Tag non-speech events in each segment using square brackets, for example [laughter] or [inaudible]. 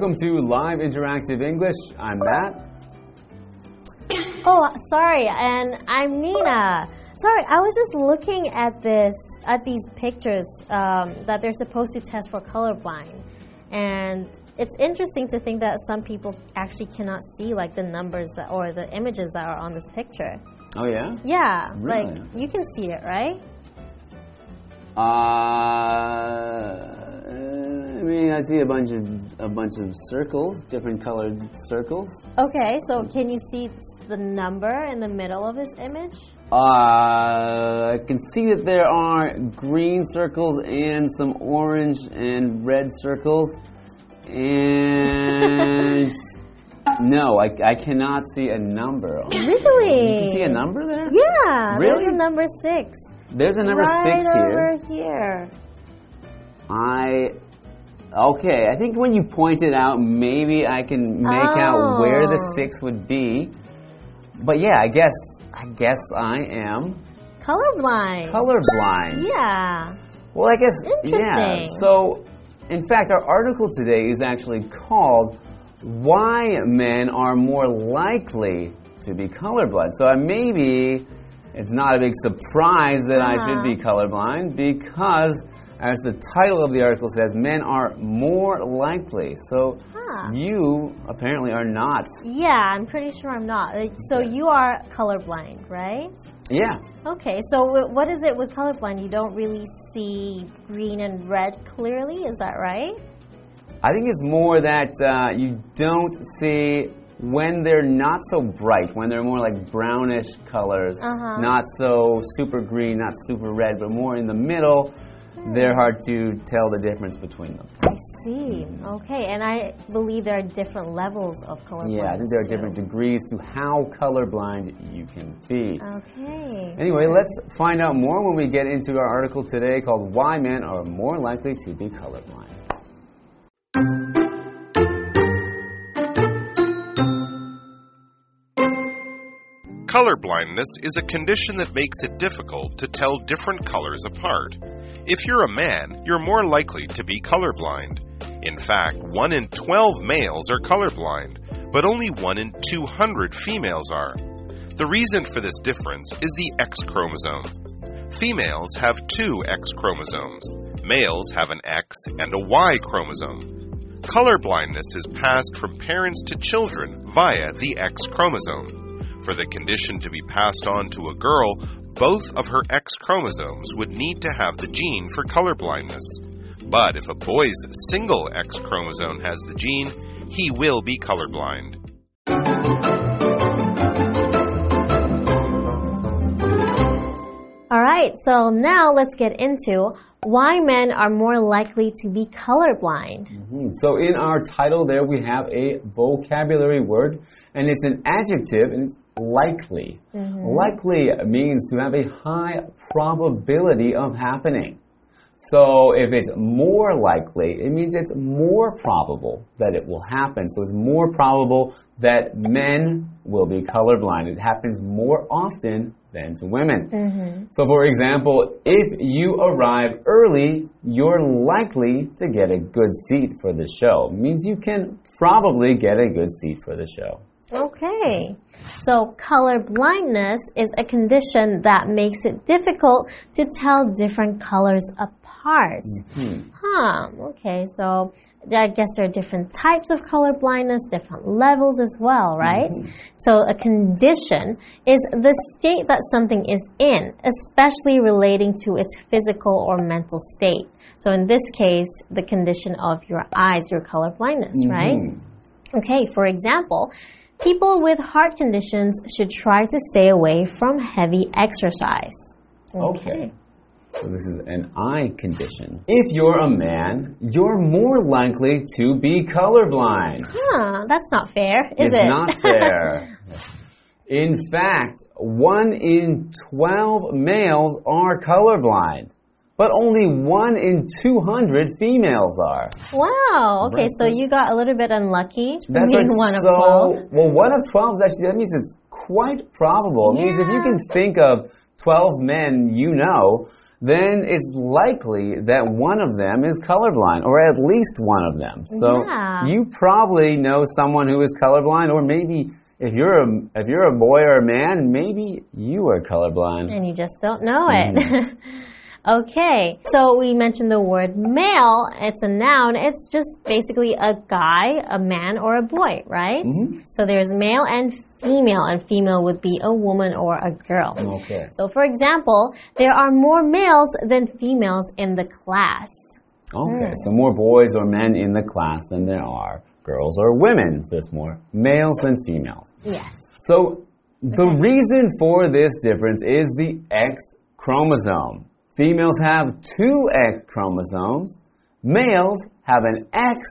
Welcome to Live Interactive English. I'm Matt. Oh, sorry, and I'm Nina. Sorry, I was just looking at this at these pictures um, that they're supposed to test for colorblind, and it's interesting to think that some people actually cannot see like the numbers that, or the images that are on this picture. Oh yeah. Yeah, Really? like you can see it, right? Uh, mean, I see a bunch of a bunch of circles, different colored circles. Okay, so can you see the number in the middle of this image? Uh, I can see that there are green circles and some orange and red circles, and [laughs] no, I, I cannot see a number. Really? You can see a number there? Yeah, Really? there's a number six. There's a number right six here. Right over here. I okay. I think when you point it out, maybe I can make out where the Oh. six would be. But yeah, I guess I guess I am Colorblind. colorblind. yeah. Well, I guess yeah. So, in fact, our article today is actually called "Why Men Are More Likely to Be Colorblind." So uh, maybe it's not a big surprise that I should Uh-huh. be colorblind because, as the title of the article says, men are more likely. So Huh. you apparently are not. Yeah, I'm pretty sure I'm not. Uh, So you are colorblind, right? Yeah. Okay, so what is it with colorblind? You don't really see green and red clearly, is that right? I think it's more that uh, you don't see when they're not so bright, when they're more like brownish colors, Uh-huh. not so super green, not super red, but more in the middle. They're hard to tell the difference between them. I see. Okay, and I believe there are different levels of colorblind. Yeah, I think there are different degrees to how colorblind you can be. Okay. Anyway, let's find out more when we get into our article today called Why Men Are More Likely to Be Colorblind. Colorblindness is a condition that makes it difficult to tell different colors apart. If you're a man, you're more likely to be colorblind. In fact, 1 in 12 males are colorblind, but only 1 in 200 females are. The reason for this difference is the X chromosome. Females have two X chromosomes. Males have an X and a Y chromosome. Colorblindness is passed from parents to children via the X chromosome. For the condition to be passed on to a girl, both of her X chromosomes would need to have the gene for colorblindness. But if a boy's single X chromosome has the gene, he will be colorblind. All right, so now let's get into why men are more likely to be colorblind. Hmm, So in our title there we have a vocabulary word and it's an adjective and it's likely. Likely means to have a high probability of happening. So if it's more likely, it means it's more probable that it will happen. So it's more probable that men will be colorblind. It happens more often than to women. Mm-hmm. So for example, if you arrive early, you're likely to get a good seat for the show. means you can probably get a good seat for the show. Okay. So color blindness is a condition that makes it difficult to tell different colors apart. Mm-hmm. Huh. Okay. So I guess there are different types of color blindness, different levels as well, right? Mm-hmm. So a condition is the state that something is in, especially relating to its physical or mental state. So in this case, the condition of your eyes, your color blindness, mm-hmm. right? Okay, for example, people with heart conditions should try to stay away from heavy exercise. Okay. So this is an eye condition. If you're a man, you're more likely to be colorblind. Huh, that's not fair, is it's it? not [laughs] fair. In fact, one in 12 males are colorblind, but only one in 200 females are. wow, okay, so you got a little bit unlucky That's right. one of so, 12. well, one of 12 is actually, that means it's quite probable. It means if you can think of 12 men you know, then it's likely that one of them is colorblind, or at least one of them. So Yeah. you probably know someone who is colorblind, or maybe if you're a if you're a boy or a man, maybe you are colorblind. and you just don't know it. Mm. [laughs] okay, so we mentioned the word male. It's a noun. It's just basically a guy, a man, or a boy, right? Mm-hmm. So there's male and female, and female would be a woman or a girl. Okay. So, for example, there are more males than females in the class. Okay, hmm. so more boys or men in the class than there are girls or women. So there's more males than females. Yes. So the reason for this difference is the X chromosome. Females have two X chromosomes. Males have an X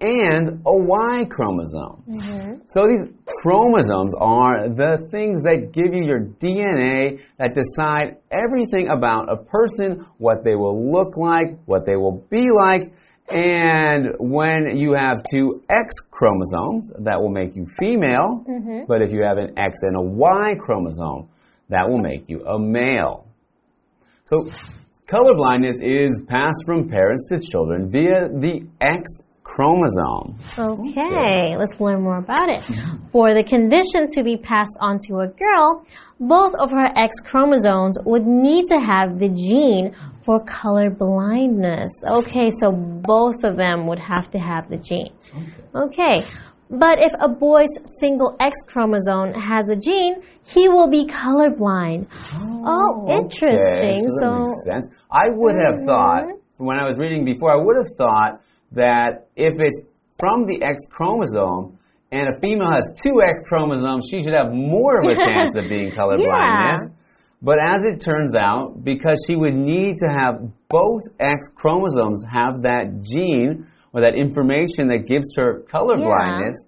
and a Y chromosome. Mm-hmm. So these chromosomes are the things that give you your DNA that decide everything about a person, what they will look like, what they will be like, and when you have two X chromosomes, that will make you female. Mm-hmm. But if you have an X and a Y chromosome, that will make you a male. So, colorblindness is passed from parents to children via the X chromosome. Okay, let's learn more about it. For the condition to be passed on to a girl, both of her X chromosomes would need to have the gene for color blindness. Okay, so both of them would have to have the gene. Okay. But if a boy's single X chromosome has a gene, he will be colorblind. Oh, interesting. Okay, so, that so makes sense. I would have mm-hmm. thought, when I was reading before, I would have thought that if it's from the X chromosome and a female has two X chromosomes, she should have more of a [laughs] chance of being colorblindness. But as it turns out, because she would need to have both X chromosomes have that gene or that information that gives her color Yeah. blindness,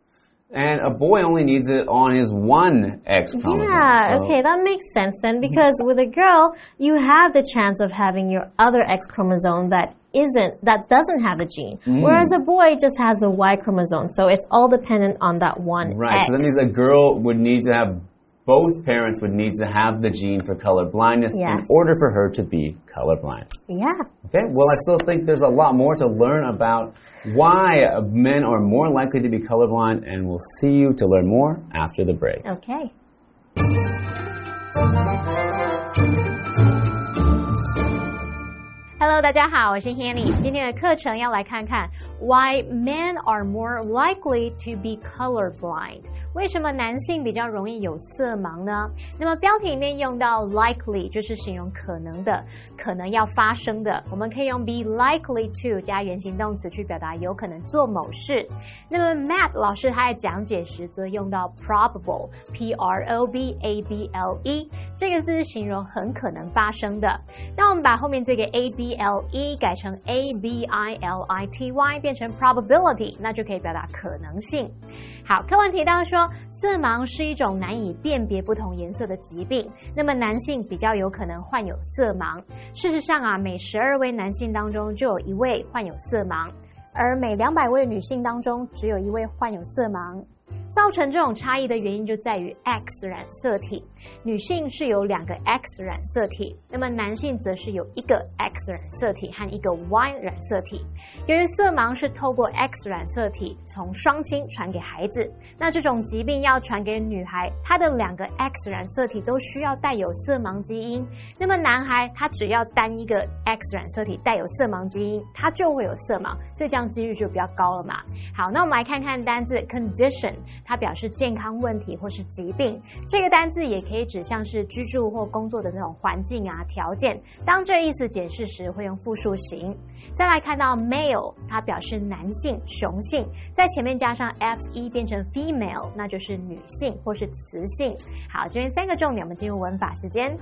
and a boy only needs it on his one X chromosome. Yeah, So- okay, that makes sense then because with a girl, you have the chance of having your other X chromosome that isn't that doesn't have a gene. Mm. Whereas a boy just has a Y chromosome. So it's all dependent on that one Right. X. So that means a girl would need to have both parents would need to have the gene for color blindness in Yes. order for her to be colorblind. yeah. Okay. Well, I still think there's a lot more to learn about why men are more likely to be colorblind, and we'll see you to learn more after the break. Okay. Hello，大家好，我是 Hanny。今天的课程要来看看 Why men are more likely to be colorblind。 为什么男性比较容易有色盲呢？那么标题里面用到 likely 就是形容可能的，可能要发生的。我们可以用 be likely to 加原形动词去表达有可能做某事。那么 Matt 老师他在讲解时则用到 probable p r o b a b l e 这个字是形容很可能发生的。那我们把后面这个 a b l e 改成 a b i l i t y 变成 probability，那就可以表达可能性。好，课文提到说，色盲是一种难以辨别不同颜色的疾病。那么男性比较有可能患有色盲。事实上啊，每十二位男性当中就有一位患有色盲，而每两百位女性当中只有一位患有色盲。造成这种差异的原因就在于 X 染色体，女性是有两个 X 染色体，那么男性则是有一个 X 染色体和一个 Y 染色体。由于色盲是透过 X 染色体从双亲传给孩子，那这种疾病要传给女孩，她的两个 X 染色体都需要带有色盲基因。那么男孩他只要单一个 X 染色体带有色盲基因，他就会有色盲，所以这样几率就比较高了嘛。好，那我们来看看单字 condition，它表示健康问题或是疾病。这个单字也可以可以指像是居住或工作的那种环境啊条件。当这意思解释时，会用复数型。再来看到 male，它表示男性、雄性，在前面加上 f e 变成 female，那就是女性或是雌性。好，这边三个重点，我们进入文法时间。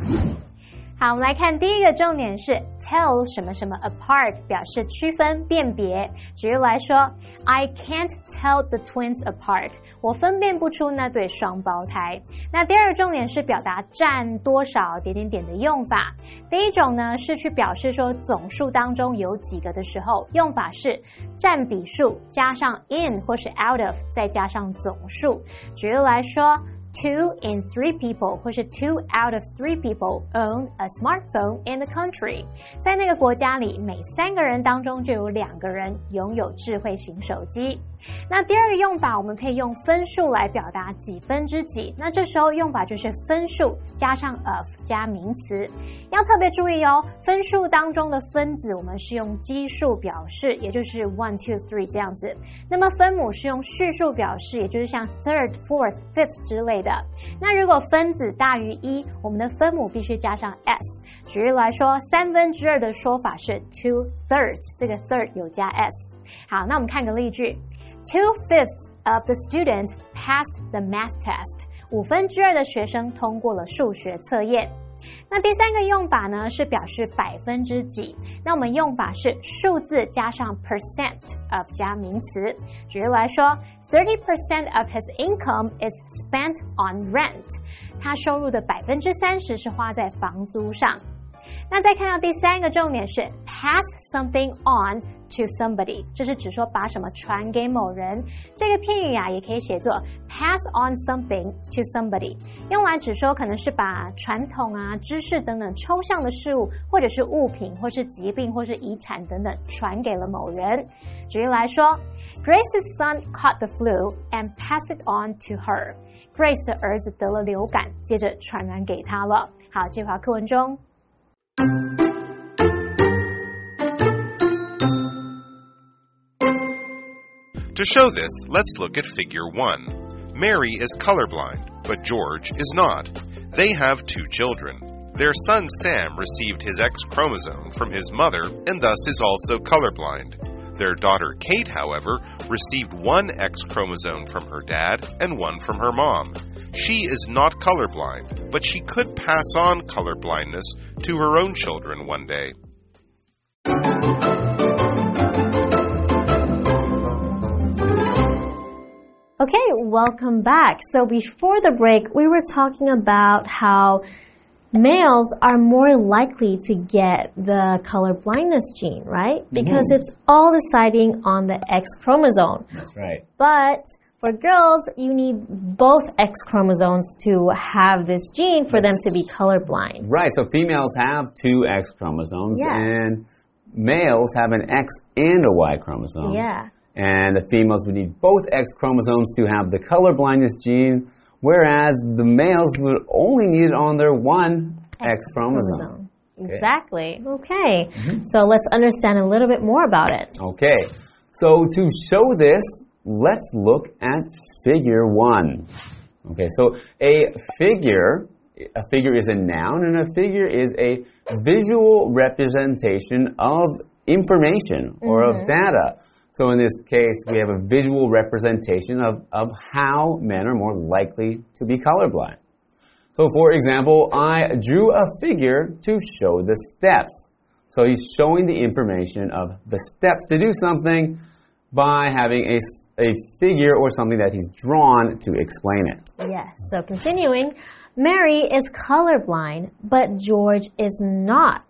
好，我们来看第一个重点是 tell 什么什么 apart，表示区分、辨别。举例来说，I can't tell the twins apart，我分辨不出那对双胞胎。那第二个重点是表达占多少点点点的用法。第一种呢是去表示说总数当中有几个的时候，用法是占比数加上 in 或是 out of，再加上总数。举例来说。Two in three people 或是 two out of three people own a smartphone in the country。在那个国家里，每三个人当中就有两个人拥有智慧型手机。那第二个用法，我们可以用分数来表达几分之几。那这时候用法就是分数加上 of 加名词。要特别注意哦，分数当中的分子我们是用基数表示，也就是 one two three 这样子。那么分母是用序数表示，也就是像 third fourth fifth 之类的。那如果分子大于一，我们的分母必须加上 s。举例来说，三分之二的说法是 two thirds，这个 third 有加 s。好，那我们看个例句：Two fifths of the students passed the math test。五分之二的学生通过了数学测验。那第三个用法呢，是表示百分之几。那我们用法是数字加上 percent of 加名词。举例来说，thirty percent of his income is spent on rent。他收入的百分之三十是花在房租上。 那再看到第三个重点是 pass something on to somebody，这是指说把什么传给某人。这个片语啊，也可以写作 pass on something to somebody，用来指说可能是把传统啊、知识等等抽象的事物，或者是物品，或是疾病，或是遗产等等传给了某人。举例来说，Grace's son caught the flu and passed it on to her。Grace 的儿子得了流感，接着传染给他了。好，这话课文中。To show this, let's look at figure 1. Mary is colorblind, but George is not. They have two children. Their son Sam received his X chromosome from his mother and thus is also colorblind. Their daughter Kate, however, received one X chromosome from her dad and one from her mom. She is not colorblind, but she could pass on colorblindness to her own children one day. Okay, welcome back. So before the break, we were talking about how males are more likely to get the color blindness gene, right? Because mm -hmm. it's all deciding on the X chromosome. That's right. But for girls, you need both X chromosomes to have this gene for them to be colorblind. Right, so females have two X chromosomes yes. and males have an X and a Y chromosome. Yeah. And the females would need both X chromosomes to have the colorblindness gene, whereas the males would only need it on their one X, X chromosome. chromosome. Okay. Exactly. Okay. Mm -hmm. So let's understand a little bit more about it. Okay. So to show this, let's look at figure one. Okay, so a figure a figure is a noun and a figure is a visual representation of information or mm -hmm. of mm-hmm. data. So in this case, we have a visual representation of, of how men are more likely to be colorblind. So for example, I drew a figure to show the steps. So he's showing the information of the steps to do something by having a, a figure or something that he's drawn to explain it. Yes, so continuing. Mary is colorblind, but George is not.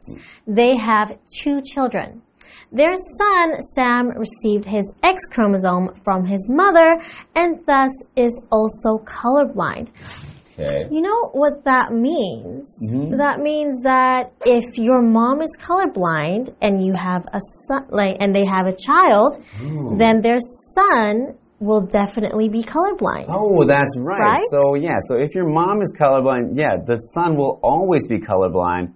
They have two children. Their son, Sam, received his X chromosome from his mother and thus is also colorblind. Okay. You know what that means? Mm -hmm. That means that if your mom is colorblind and you have a son, like, and they have a child, Ooh. then their son will definitely be colorblind. Oh, that's right. right. So yeah, so if your mom is colorblind, yeah, the son will always be colorblind,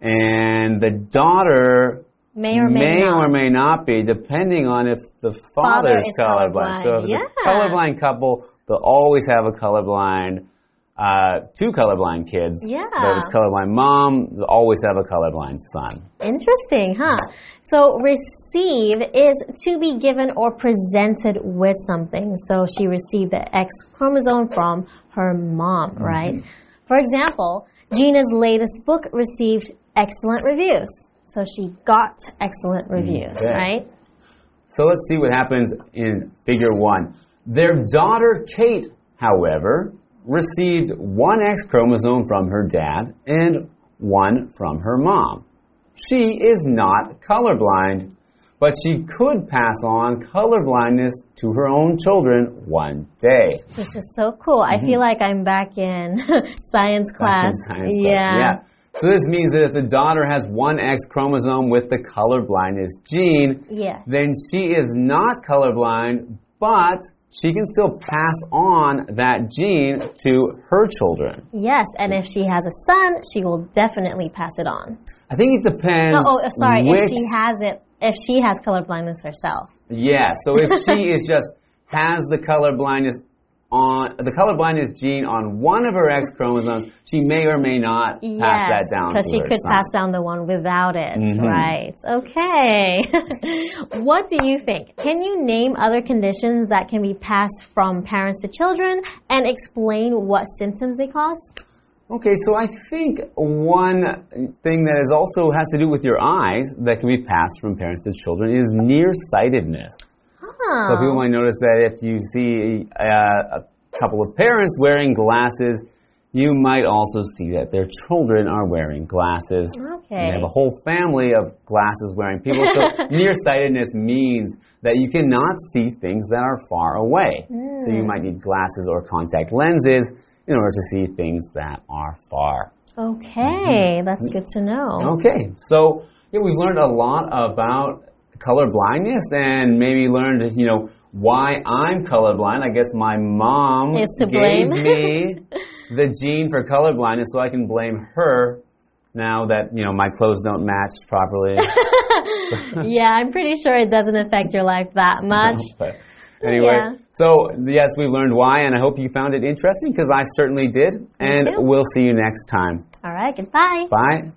and the daughter May or may, may not. or may not be, depending on if the father, father is, colorblind. colorblind. So if it's yeah. a colorblind couple, they'll always have a colorblind, uh, two colorblind kids. Yeah. But it's colorblind mom, always have a colorblind son. Interesting, huh? So receive is to be given or presented with something. So she received the X chromosome from her mom, mm-hmm. right? Mm -hmm. For example, Gina's latest book received excellent reviews. So she got excellent reviews, okay. right? So let's see what happens in figure one. Their daughter Kate, however, received one X chromosome from her dad and one from her mom. She is not colorblind, but she could pass on colorblindness to her own children one day. This is so cool. I feel mm-hmm. like I'm back in [laughs] science class. Science class, yeah. yeah. So this means that if the daughter has one X chromosome with the colorblindness gene, Yeah. then she is not colorblind, but she can still pass on that gene to her children. Yes, and if she has a son, she will definitely pass it on. I think it depends. Oh, oh sorry. which, If she has it, if she has color blindness herself. Yeah, so if she [laughs] is just has the color blindness on the colorblindness gene on one of her X chromosomes, she may or may not pass that Yes, down because she could son. pass down the one without it, Mhm. right? Okay. [laughs] what do you think? Can you name other conditions that can be passed from parents to children and explain what symptoms they cause? Okay, so I think one thing that is also has to do with your eyes that can be passed from parents to children is nearsightedness. So people might notice that if you see uh, a couple of parents wearing glasses, you might also see that their children are wearing glasses. Okay. You have a whole family of glasses wearing people. So [laughs] nearsightedness means that you cannot see things that are far away. So you might need glasses or contact lenses in order to see things that are far. Okay, that's good to know. Okay, so yeah, we've learned a lot about color blindness and maybe learned, you know, why I'm colorblind. I guess my mom Is to gave blame. me [laughs] the gene for color blindness, so I can blame her now that, you know, my clothes don't match properly. [laughs] [laughs] yeah, I'm pretty sure it doesn't affect your life that much. Anyway, Yeah. so yes, we learned why, and I hope you found it interesting because I certainly did. And we'll see you next time. All right, goodbye. Bye.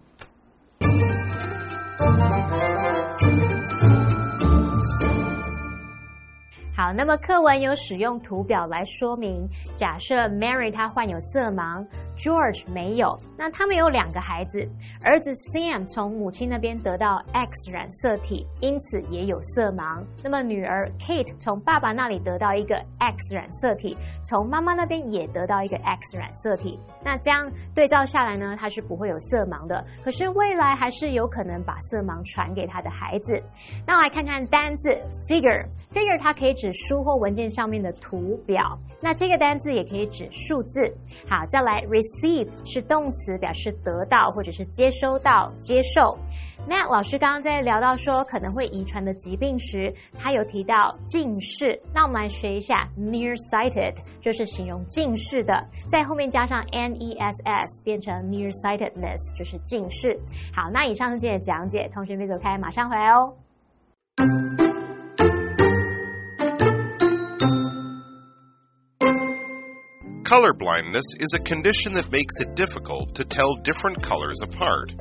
那么课文有使用图表来说明，假设 Mary 她患有色盲，George 没有，那他们有两个孩子，儿子 Sam 从母亲那边得到 X 染色体，因此也有色盲。那么女儿 Kate 从爸爸那里得到一个 X 染色体，从妈妈那边也得到一个 X 染色体。那这样对照下来呢，她是不会有色盲的。可是未来还是有可能把色盲传给她的孩子。那来看看单字 figure。Figure 它可以指书或文件上面的图表，那这个单字也可以指数字。好，再来 receive 是动词，表示得到或者是接收到、接受。map 老师刚刚在聊到说可能会遗传的疾病时，他有提到近视。那我们来学一下 nearsighted，就是形容近视的，在后面加上 ness 变成 nearsightedness，就是近视。好，那以上是今天的讲解，同学别走开，马上回来哦。Color blindness is a condition that makes it difficult to tell different colors apart.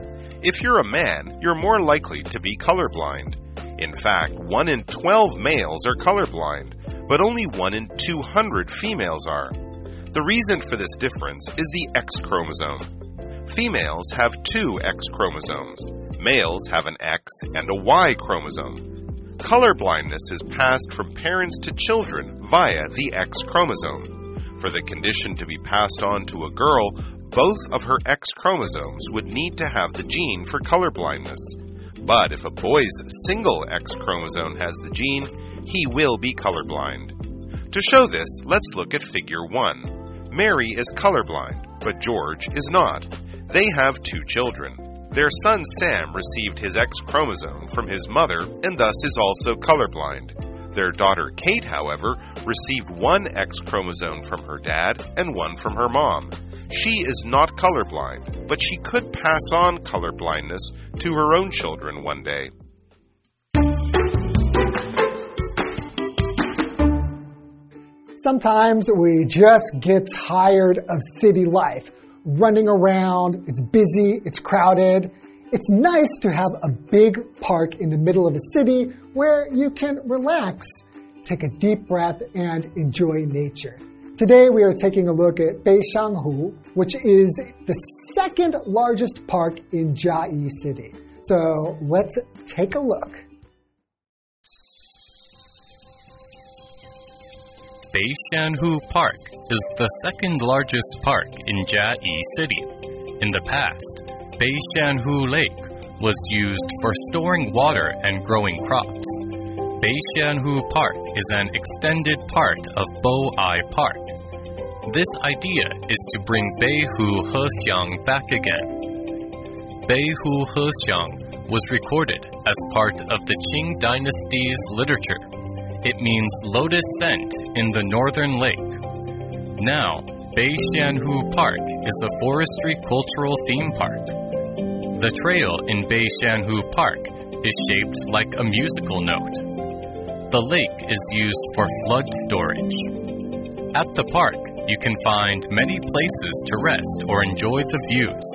If you're a man, you're more likely to be colorblind. In fact, 1 in 12 males are colorblind, but only 1 in 200 females are. The reason for this difference is the X chromosome. Females have two X chromosomes. Males have an X and a Y chromosome. Color blindness is passed from parents to children via the X chromosome. For the condition to be passed on to a girl, both of her X chromosomes would need to have the gene for color blindness. But if a boy's single X chromosome has the gene, he will be colorblind. To show this, let's look at figure 1. Mary is colorblind, but George is not. They have two children. Their son Sam received his X chromosome from his mother and thus is also colorblind. Their daughter Kate, however, received one X chromosome from her dad and one from her mom. She is not colorblind, but she could pass on colorblindness to her own children one day. Sometimes we just get tired of city life. Running around, it's busy, it's crowded. It's nice to have a big park in the middle of a city where you can relax, take a deep breath, and enjoy nature. Today we are taking a look at Beixianghu, which is the second largest park in Jiayi City. So let's take a look. Beixianghu Park is the second largest park in Jiayi City. In the past, Beixianghu Lake was used for storing water and growing crops. Beixianghu Park is an extended part of Boai Park. This idea is to bring Beihu Hexiang back again. Beihu Hexiang was recorded as part of the Qing dynasty's literature. It means lotus scent in the northern lake. Now, Beixianghu Park is a forestry cultural theme park. The trail in Beixianghu Park is shaped like a musical note. The lake is used for flood storage. At the park, you can find many places to rest or enjoy the views.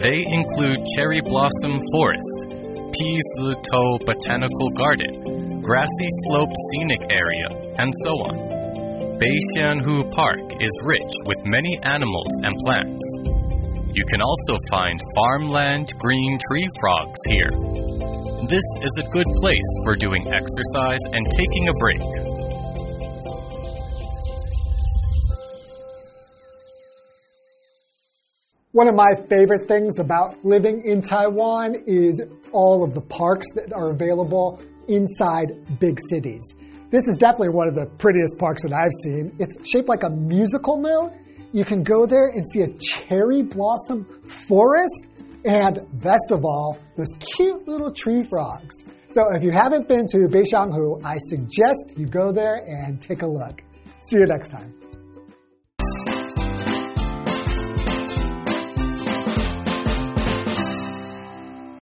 They include Cherry Blossom Forest, Pizi Botanical Garden, Grassy Slope Scenic Area, and so on. Beixianghu Park is rich with many animals and plants. You can also find farmland green tree frogs here. This is a good place for doing exercise and taking a break. One of my favorite things about living in Taiwan is all of the parks that are available inside big cities. This is definitely one of the prettiest parks that I've seen. It's shaped like a musical note. You can go there and see a cherry blossom forest and best of all, those cute little tree frogs. So if you haven't been to Beixianghu, I suggest you go there and take a look. See you next time.